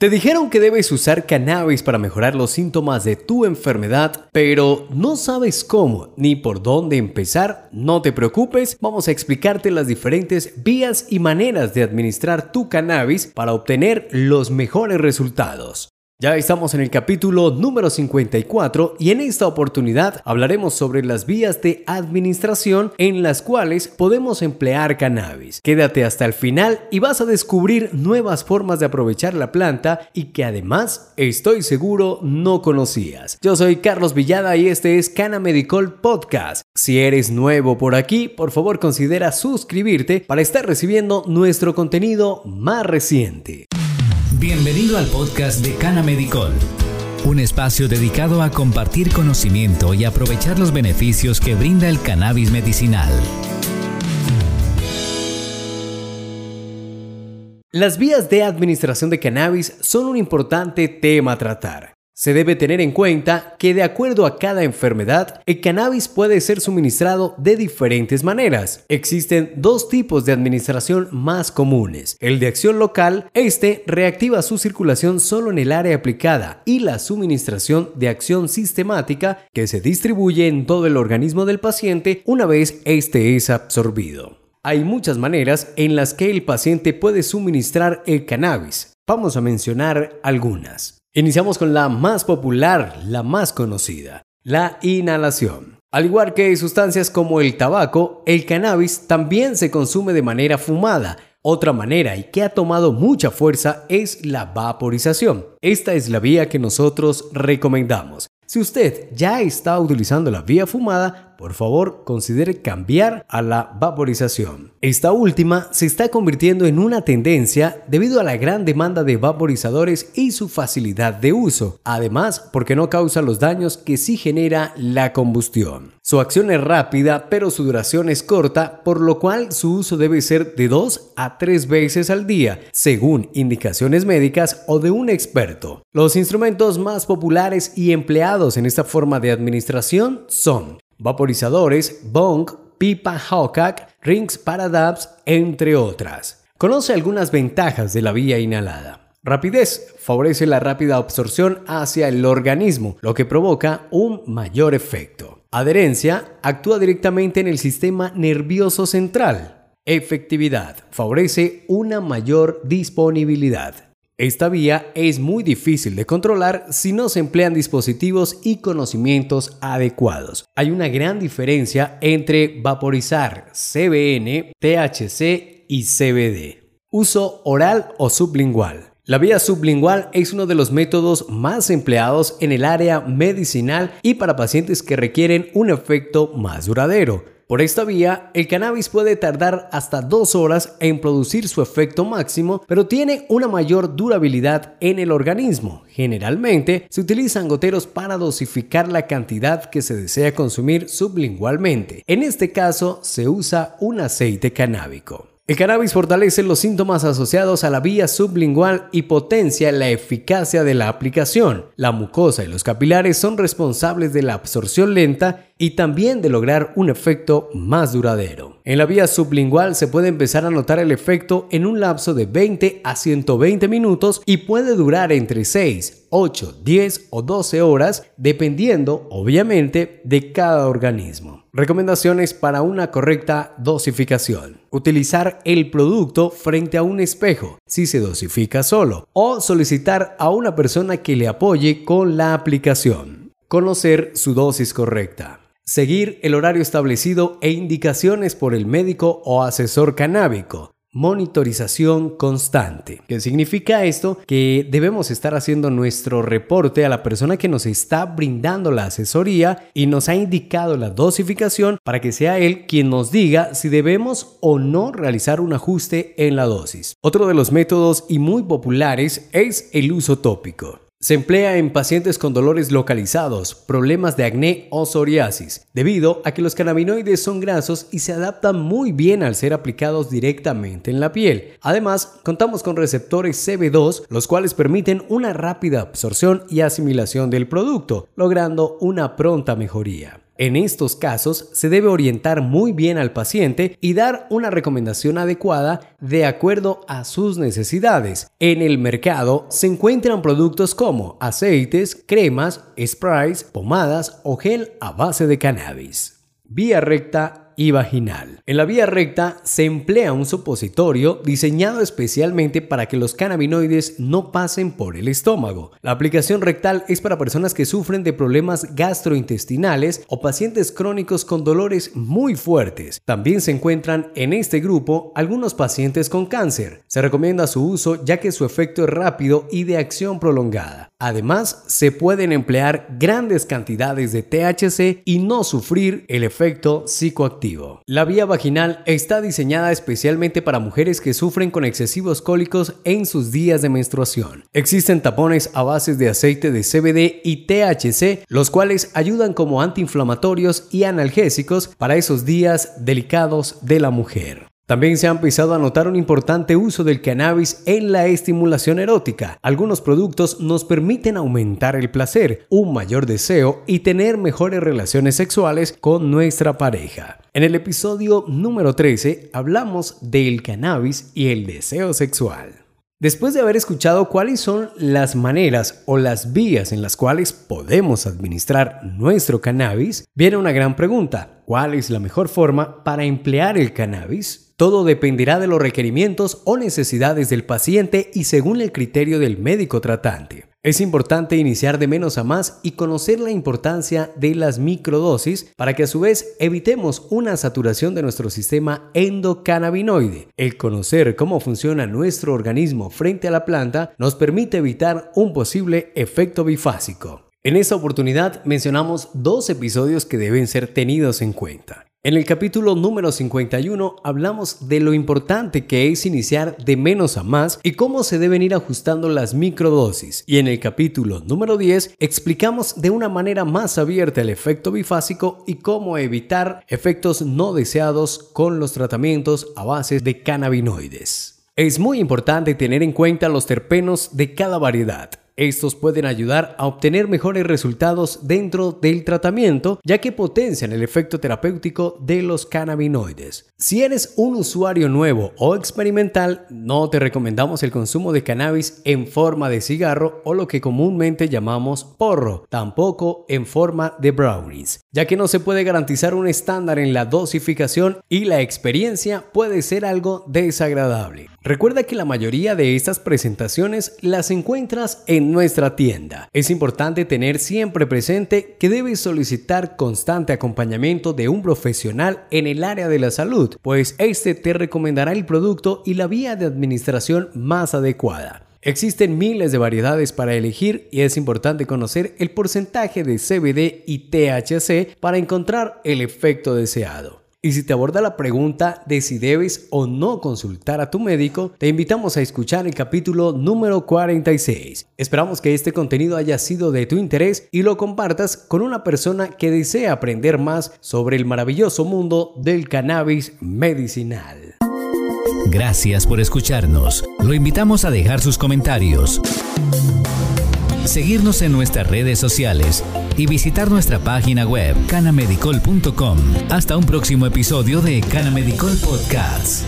Te dijeron que debes usar cannabis para mejorar los síntomas de tu enfermedad, pero no sabes cómo ni por dónde empezar. No te preocupes, vamos a explicarte las diferentes vías y maneras de administrar tu cannabis para obtener los mejores resultados. Ya estamos en el capítulo número 54 y en esta oportunidad hablaremos sobre las vías de administración en las cuales podemos emplear cannabis. Quédate hasta el final y vas a descubrir nuevas formas de aprovechar la planta y que además estoy seguro no conocías. Yo soy Carlos Villada y este es Cana Medical Podcast. Si eres nuevo por aquí, por favor considera suscribirte para estar recibiendo nuestro contenido más reciente. Bienvenido al podcast de Cana Medicol, un espacio dedicado a compartir conocimiento y aprovechar los beneficios que brinda el cannabis medicinal. Las vías de administración de cannabis son un importante tema a tratar. Se debe tener en cuenta que de acuerdo a cada enfermedad, el cannabis puede ser suministrado de diferentes maneras. Existen dos tipos de administración más comunes. El de acción local, este reactiva su circulación solo en el área aplicada y la suministración de acción sistemática que se distribuye en todo el organismo del paciente una vez este es absorbido. Hay muchas maneras en las que el paciente puede suministrar el cannabis. Vamos a mencionar algunas. Iniciamos con la más popular, la más conocida, la inhalación. Al igual que sustancias como el tabaco, el cannabis también se consume de manera fumada. Otra manera y que ha tomado mucha fuerza es la vaporización. Esta es la vía que nosotros recomendamos. Si usted ya está utilizando la vía fumada, por favor considere cambiar a la vaporización. Esta última se está convirtiendo en una tendencia debido a la gran demanda de vaporizadores y su facilidad de uso, además porque no causa los daños que sí genera la combustión. Su acción es rápida, pero su duración es corta, por lo cual su uso debe ser de 2 a 3 veces al día, según indicaciones médicas o de un experto. Los instrumentos más populares y empleados en esta forma de administración son vaporizadores, bong, pipa Hawkak, rings para dabs, entre otras. Conoce algunas ventajas de la vía inhalada. Rapidez favorece la rápida absorción hacia el organismo, lo que provoca un mayor efecto. Adherencia actúa directamente en el sistema nervioso central. Efectividad favorece una mayor disponibilidad. Esta vía es muy difícil de controlar si no se emplean dispositivos y conocimientos adecuados. Hay una gran diferencia entre vaporizar CBN, THC y CBD. Uso oral o sublingual. La vía sublingual es uno de los métodos más empleados en el área medicinal y para pacientes que requieren un efecto más duradero. Por esta vía, el cannabis puede tardar hasta dos horas en producir su efecto máximo, pero tiene una mayor durabilidad en el organismo. Generalmente, se utilizan goteros para dosificar la cantidad que se desea consumir sublingualmente. En este caso, se usa un aceite canábico. El cannabis fortalece los síntomas asociados a la vía sublingual y potencia la eficacia de la aplicación. La mucosa y los capilares son responsables de la absorción lenta y también de lograr un efecto más duradero. En la vía sublingual se puede empezar a notar el efecto en un lapso de 20 a 120 minutos y puede durar entre 6, 8, 10 o 12 horas dependiendo obviamente de cada organismo. Recomendaciones para una correcta dosificación. Utilizar el producto frente a un espejo si se dosifica solo o solicitar a una persona que le apoye con la aplicación. Conocer su dosis correcta. Seguir el horario establecido e indicaciones por el médico o asesor canábico. Monitorización constante. ¿Qué significa esto? Que debemos estar haciendo nuestro reporte a la persona que nos está brindando la asesoría y nos ha indicado la dosificación para que sea él quien nos diga si debemos o no realizar un ajuste en la dosis. Otro de los métodos y muy populares es el uso tópico. Se emplea en pacientes con dolores localizados, problemas de acné o psoriasis, debido a que los cannabinoides son grasos y se adaptan muy bien al ser aplicados directamente en la piel. Además, contamos con receptores CB2, los cuales permiten una rápida absorción y asimilación del producto, logrando una pronta mejoría. En estos casos se debe orientar muy bien al paciente y dar una recomendación adecuada de acuerdo a sus necesidades. En el mercado se encuentran productos como aceites, cremas, sprays, pomadas o gel a base de cannabis. Vía recta y vaginal. En la vía recta se emplea un supositorio diseñado especialmente para que los cannabinoides no pasen por el estómago. La aplicación rectal es para personas que sufren de problemas gastrointestinales o pacientes crónicos con dolores muy fuertes. También se encuentran en este grupo algunos pacientes con cáncer. Se recomienda su uso ya que su efecto es rápido y de acción prolongada. Además, se pueden emplear grandes cantidades de THC y no sufrir el efecto psicoactivo. La vía vaginal está diseñada especialmente para mujeres que sufren con excesivos cólicos en sus días de menstruación. Existen tapones a base de aceite de CBD y THC, los cuales ayudan como antiinflamatorios y analgésicos para esos días delicados de la mujer. También se ha empezado a notar un importante uso del cannabis en la estimulación erótica. Algunos productos nos permiten aumentar el placer, un mayor deseo y tener mejores relaciones sexuales con nuestra pareja. En el episodio número 13 hablamos del cannabis y el deseo sexual. Después de haber escuchado cuáles son las maneras o las vías en las cuales podemos administrar nuestro cannabis, viene una gran pregunta. ¿Cuál es la mejor forma para emplear el cannabis? Todo dependerá de los requerimientos o necesidades del paciente y según el criterio del médico tratante. Es importante iniciar de menos a más y conocer la importancia de las microdosis para que a su vez evitemos una saturación de nuestro sistema endocannabinoide. El conocer cómo funciona nuestro organismo frente a la planta nos permite evitar un posible efecto bifásico. En esta oportunidad mencionamos dos episodios que deben ser tenidos en cuenta. En el capítulo número 51 hablamos de lo importante que es iniciar de menos a más y cómo se deben ir ajustando las microdosis. Y en el capítulo número 10 explicamos de una manera más abierta el efecto bifásico y cómo evitar efectos no deseados con los tratamientos a base de cannabinoides. Es muy importante tener en cuenta los terpenos de cada variedad. Estos pueden ayudar a obtener mejores resultados dentro del tratamiento, ya que potencian el efecto terapéutico de los cannabinoides. Si eres un usuario nuevo o experimental, no te recomendamos el consumo de cannabis en forma de cigarro o lo que comúnmente llamamos porro, tampoco en forma de brownies, ya que no se puede garantizar un estándar en la dosificación y la experiencia puede ser algo desagradable. Recuerda que la mayoría de estas presentaciones las encuentras en nuestra tienda. Es importante tener siempre presente que debes solicitar constante acompañamiento de un profesional en el área de la salud, pues este te recomendará el producto y la vía de administración más adecuada. Existen miles de variedades para elegir y es importante conocer el porcentaje de CBD y THC para encontrar el efecto deseado. Y si te aborda la pregunta de si debes o no consultar a tu médico, te invitamos a escuchar el capítulo número 46. Esperamos que este contenido haya sido de tu interés y lo compartas con una persona que desea aprender más sobre el maravilloso mundo del cannabis medicinal. Gracias por escucharnos. Lo invitamos a dejar sus comentarios seguirnos en nuestras redes sociales y visitar nuestra página web canamedicol.com. Hasta un próximo episodio de Canamedicol Podcast.